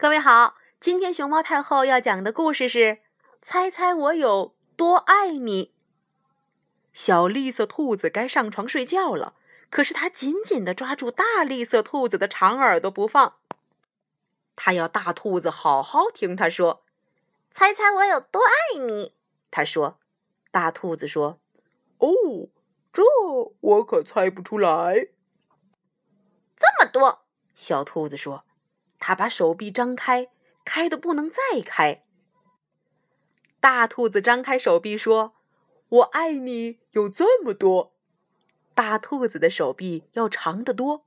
各位好，今天熊猫太后要讲的故事是《猜猜我有多爱你》。小绿色兔子该上床睡觉了，可是它紧紧地抓住大绿色兔子的长耳朵不放。它要大兔子好好听它说：“猜猜我有多爱你。”它说。大兔子说：“哦，这我可猜不出来。”这么多，小兔子说。他把手臂张开，开的不能再开。大兔子张开手臂说：“我爱你有这么多。”大兔子的手臂要长得多。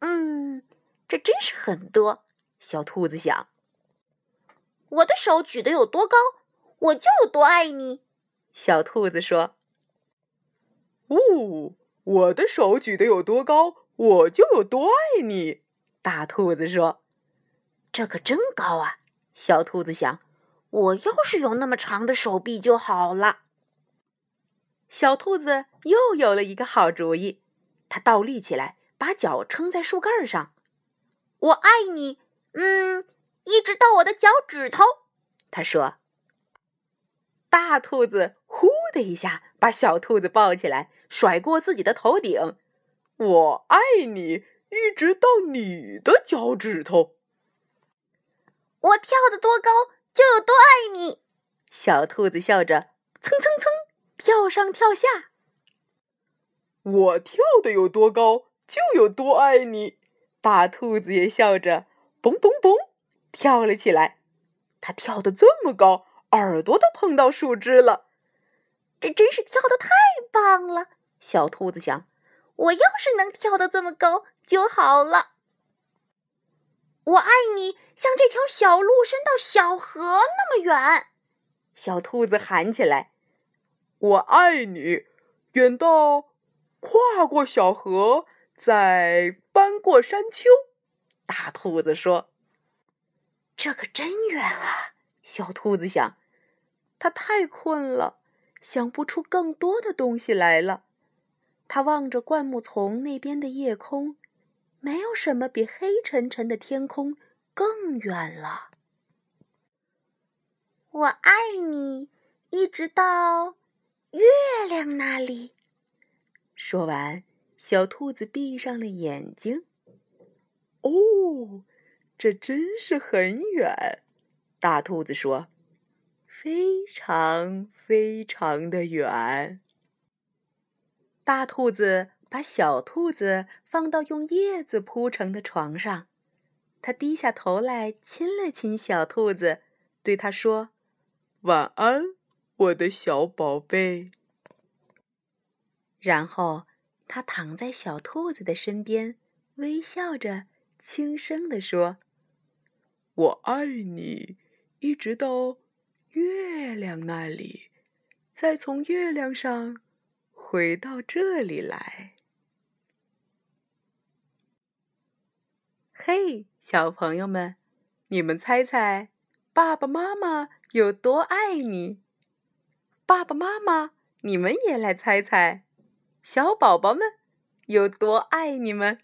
嗯，这真是很多。小兔子想：“我的手举得有多高，我就有多爱你。”小兔子说：“哦，我的手举得有多高，我就有多爱你。”大兔子说：“这可真高啊！”小兔子想：“我要是有那么长的手臂就好了。”小兔子又有了一个好主意，它倒立起来，把脚撑在树干上。“我爱你，嗯，一直到我的脚趾头。”他说。大兔子呼的一下把小兔子抱起来，甩过自己的头顶。“我爱你。”一直到你的脚趾头，我跳得多高就有多爱你。小兔子笑着，蹭蹭蹭跳上跳下。我跳得有多高就有多爱你。大兔子也笑着，蹦蹦蹦跳了起来。它跳得这么高，耳朵都碰到树枝了。这真是跳得太棒了。小兔子想，我要是能跳得这么高。就好了。我爱你，像这条小路伸到小河那么远。小兔子喊起来：“我爱你，远到跨过小河，再翻过山丘。”大兔子说：“这可真远啊！”小兔子想，它太困了，想不出更多的东西来了。它望着灌木丛那边的夜空。没有什么比黑沉沉的天空更远了。我爱你，一直到月亮那里。说完，小兔子闭上了眼睛。哦，这真是很远。大兔子说：“非常非常的远。”大兔子。把小兔子放到用叶子铺成的床上，他低下头来亲了亲小兔子，对他说：“晚安，我的小宝贝。”然后他躺在小兔子的身边，微笑着轻声地说：“我爱你，一直到月亮那里，再从月亮上回到这里来。”嘿，小朋友们，你们猜猜，爸爸妈妈有多爱你？爸爸妈妈，你们也来猜猜，小宝宝们有多爱你们？